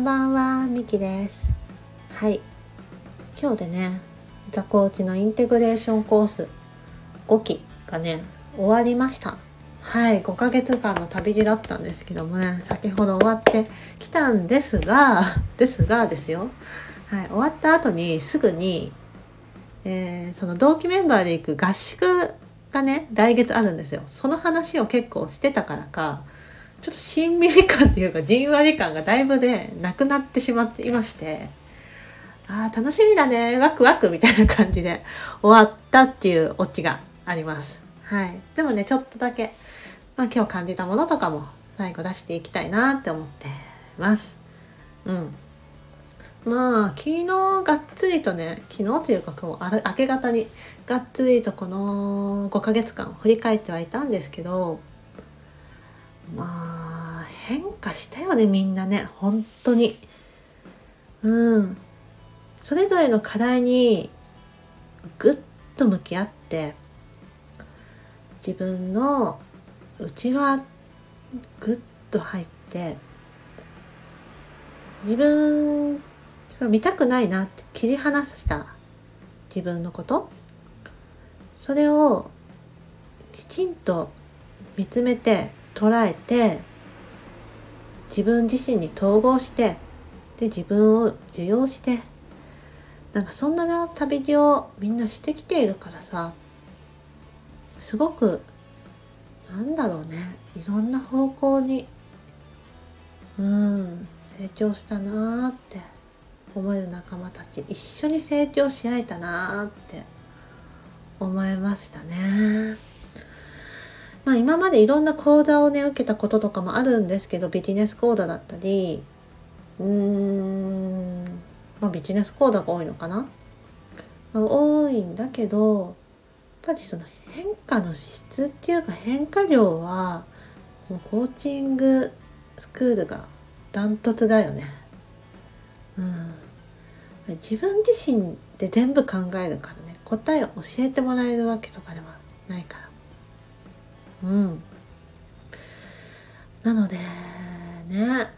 んばんは、みきです。はい。今日でね、ザコーチのインテグレーションコース5期がね、終わりました。はい、5ヶ月間の旅路だったんですけどもね、先ほど終わってきたんですが、ですがですよ。はい、終わった後にすぐに、えーその同期メンバーで行く合宿がね、来月あるんですよ。その話を結構してたからか、ちょっとしんみり感っていうかじんわり感がだいぶねなくなってしまっていまして。あー楽しみだね。ワクワクみたいな感じで。終わったっていうオチがあります。はい。でもねちょっとだけ、まあ、今日感じたものとかも最後出していきたいなって思ってます。うん。まあ昨日がっつりとね昨日というか今日あ明け方にがっつりとこの5ヶ月間振り返ってはいたんですけどまあ変化したよねみんなね。本当に。うん。それぞれの課題にぐっと向き合って自分の内側ぐっと入って自分が見たくないなって切り離した自分のこと。それをきちんと見つめて捉えて自分自身に統合してで自分を受容してなんかそんな旅路をみんなしてきているからさすごくなんだろうねいろんな方向にうん成長したなーって思える仲間たち一緒に成長し合えたなーって思いましたね。まあ今までいろんな講座をね受けたこととかもあるんですけどビジネス講座だったりうーんまあビジネス講座が多いのかな、まあ多いんだけどやっぱりその変化の質っていうか変化量はもうコーチングスクールがダントツだよね。うん、自分自身で全部考えるからね答えを教えてもらえるわけとかではないから。うん。なので、ね。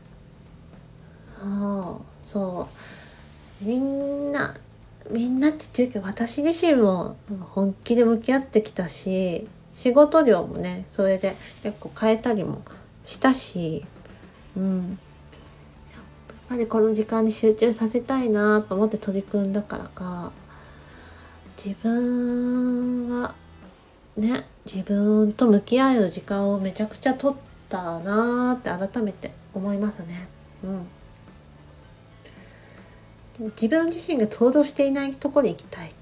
そう、そう。みんな、みんなって言ってるけど、私自身も本気で向き合ってきたし、仕事量もね、それで結構変えたりもしたし、うん。やっぱりこの時間に集中させたいなと思って取り組んだからか、自分はね自分と向き合える時間をめちゃくちゃ取ったなーって改めて思いますね。うん。自分自身が行動していないところに行きたい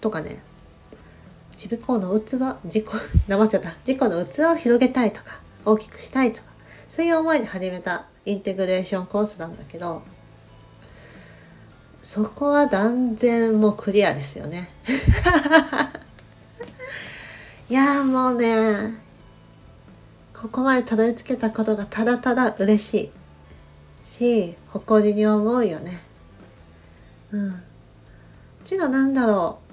とかね自己の器自己 黙っちゃった自己の器を広げたいとか大きくしたいとかそういう思いで始めたインテグレーションコースなんだけどそこは断然もうクリアですよね。いやーもうねここまでたどり着けたことがただただ嬉しい。し誇りに思うよね。うん。けどなんだろう。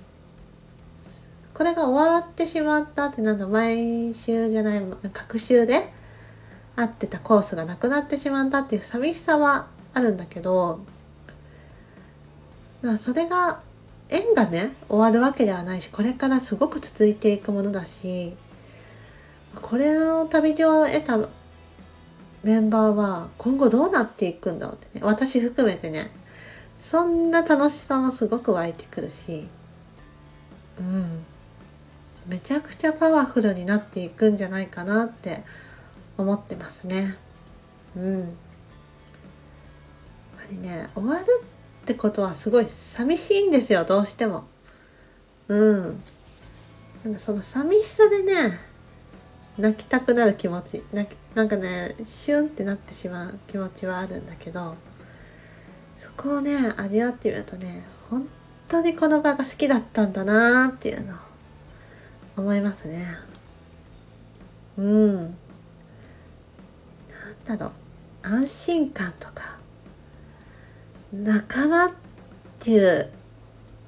これが終わってしまったってなんだ毎週じゃない各週で会ってたコースがなくなってしまったっていう寂しさはあるんだけどだそれが縁がね終わるわけではないしこれからすごく続いていくものだしこれの旅路を得たメンバーは今後どうなっていくんだろうってね私含めてねそんな楽しさもすごく湧いてくるしうん。めちゃくちゃパワフルになっていくんじゃないかなって思ってますね。うん。やっぱりね終わるってことはすごい寂しいんですよどうしても。うん。なんかその寂しさでね泣きたくなる気持ち泣きなんかねシュンってなってしまう気持ちはあるんだけどそこをね味わってみるとね本当にこの場が好きだったんだなーっていうの思いますね。うん。なんだろう。安心感とか仲間っていう、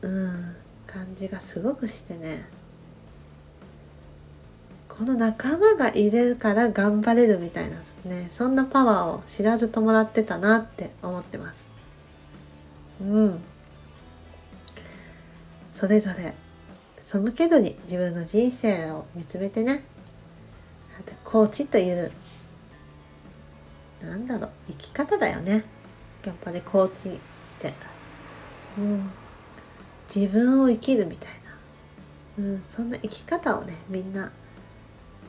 うん、感じがすごくしてね。この仲間がいるから頑張れるみたいなねそんなパワーを知らずともらってたなって思ってます。うん。それぞれ背けずに自分の人生を見つめてね。コーチというなんだろう生き方だよね。やっぱりコーチって。うん。自分を生きるみたいな、うん、そんな生き方をねみんな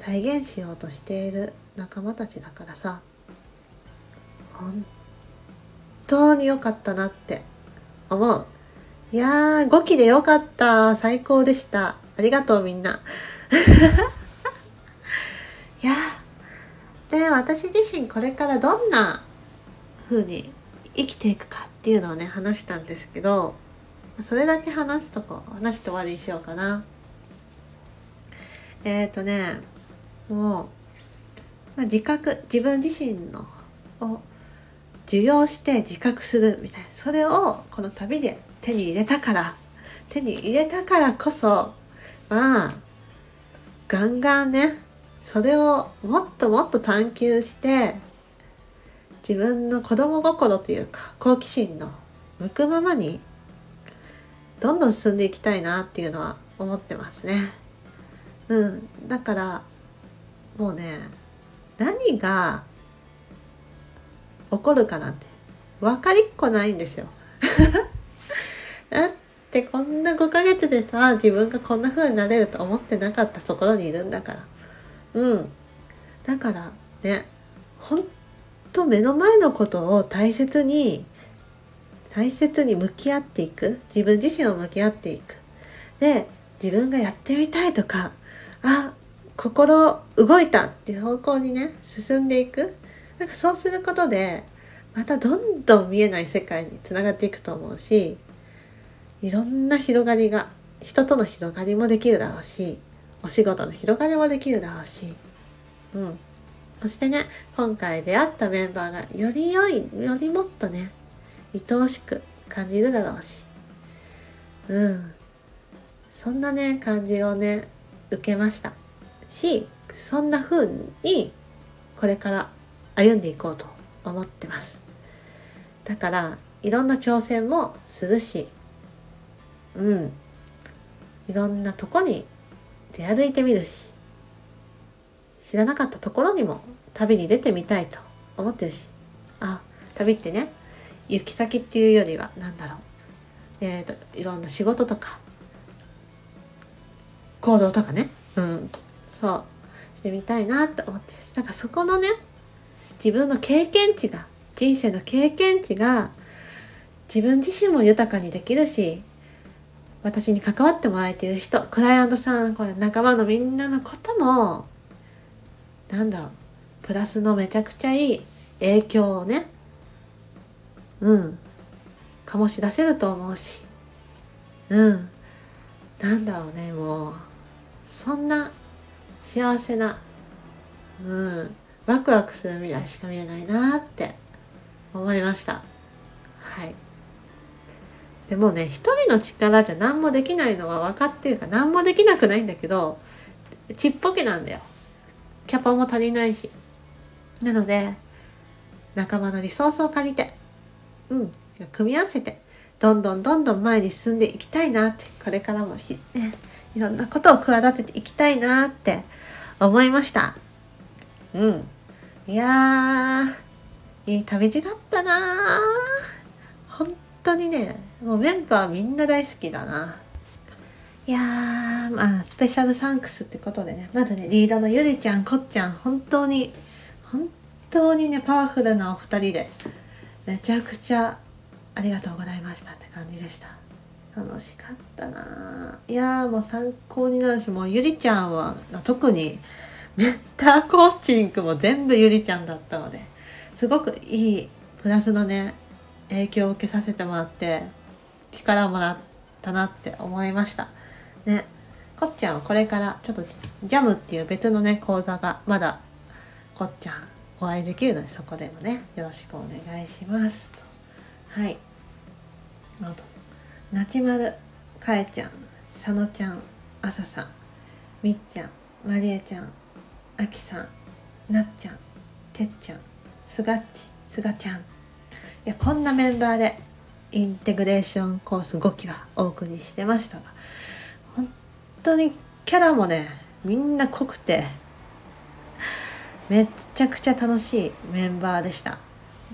体現しようとしている仲間たちだからさ。本当に良かったなって思う。いやー5期で良かった。最高でした。ありがとうみんな。いやで私自身これからどんな風に生きていくかっていうのをね話したんですけどそれだけ話すとこ話して終わりにしようかな。えっ、ー、とねもう、まあ、自覚自分自身のを受容して自覚するみたいな。それをこの旅で手に入れたから手に入れたからこそまあガンガンねそれをもっともっと探求して自分の子供心というか好奇心の向くままにどんどん進んでいきたいなっていうのは思ってますね。うん、だからもうね何が起こるかなんて分かりっこないんですよ。だってこんな5ヶ月でさ自分がこんな風になれると思ってなかったところにいるんだからうんだからねほんと目の前のことを大切に大切に向き合っていく。自分自身を向き合っていく。で自分がやってみたいとかあ心動いたっていう方向にね進んでいく。なんかそうすることでまたどんどん見えない世界につながっていくと思うしいろんな広がりが人との広がりもできるだろうしお仕事の広がりもできるだろうし、うん、そしてね今回出会ったメンバーがより良いよりもっとね愛おしく感じるだろうし。うん。そんなね感じをね受けました。しそんな風にこれから歩んでいこうと思ってます。だからいろんな挑戦もするしうん。いろんなとこに出歩いてみるし知らなかったところにも旅に出てみたいと思ってるし。あ旅ってね行き先っていうよりは何だろう。えっ、ー、といろんな仕事とか行動とかね。うん。そう。してみたいなって思ってるし。だからそこのね自分の経験値が人生の経験値が自分自身も豊かにできるし私に関わってもらえている人クライアントさんこれ仲間のみんなのこともなんだろうプラスのめちゃくちゃいい影響をねうん醸し出せると思うしうんなんだろうねもうそんな幸せなうんワクワクする未来しか見えないなって思いました。はい。でもね一人の力じゃ何もできないのは分かってるから何もできなくないんだけどちっぽけなんだよ。キャパも足りないし。なので仲間のリソースを借りてうん。組み合わせてどんどんどんどん前に進んでいきたいなってこれからもひ、ね、いろんなことを企てていきたいなって思いました。うん。いやーいい旅路だったな本当にねもうメンバーみんな大好きだないやまあスペシャルサンクスってことでねまだねリードのゆりちゃんこっちゃん本当に本当にねパワフルなお二人でめちゃくちゃありがとうございましたって感じでした。楽しかったないやもう参考になるしもうゆりちゃんは特にメンターコーチングも全部ゆりちゃんだったのですごくいいプラスのね影響を受けさせてもらって力をもらったなって思いました。ね。こっちゃんはこれからちょっとジャムっていう別のね講座がまだこっちゃんお会いできるのでそこでもねよろしくお願いします。と。はい。あとなちまるかえちゃんさのちゃんあささんみっちゃんまりえちゃんあきさんなっちゃんてっちゃんすがっちすがちゃん。いやこんなメンバーでインテグレーションコース5期はお送りしてましたが。当にキャラもねみんな濃くてめっちゃくちゃ楽しいメンバーでした。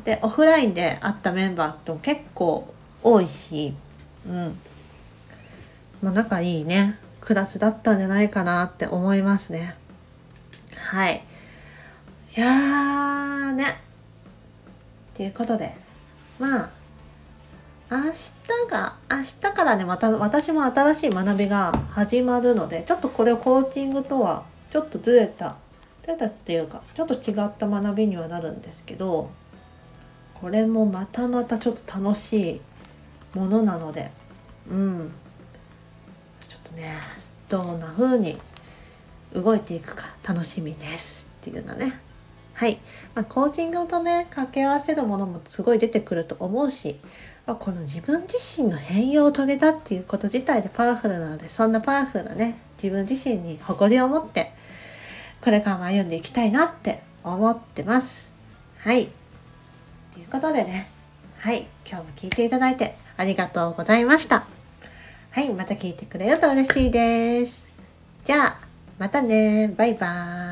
でオフラインで会ったメンバーと結構多いしうん。まあ仲いいね。クラスだったんじゃないかなって思いますね。はい。いやーね。っていうことで。まあ明日が明日からねまた私も新しい学びが始まるのでちょっとこれをコーチングとはちょっとずれたずれたっていうかちょっと違った学びにはなるんですけどこれもまたまたちょっと楽しいものなのでうん。ちょっとねどんな風に動いていくか楽しみですっていうのね。はい、まあ、コーチングとね掛け合わせるものもすごい出てくると思うし、この自分自身の変容を遂げたっていうこと自体でパワフルなのでそんなパワフルなね自分自身に誇りを持ってこれからも歩んでいきたいなって思ってますはいということでね、はい、今日も聞いていただいてありがとうございました。はい、また聞いてくれると嬉しいです。じゃあ、またね。バイバーイ。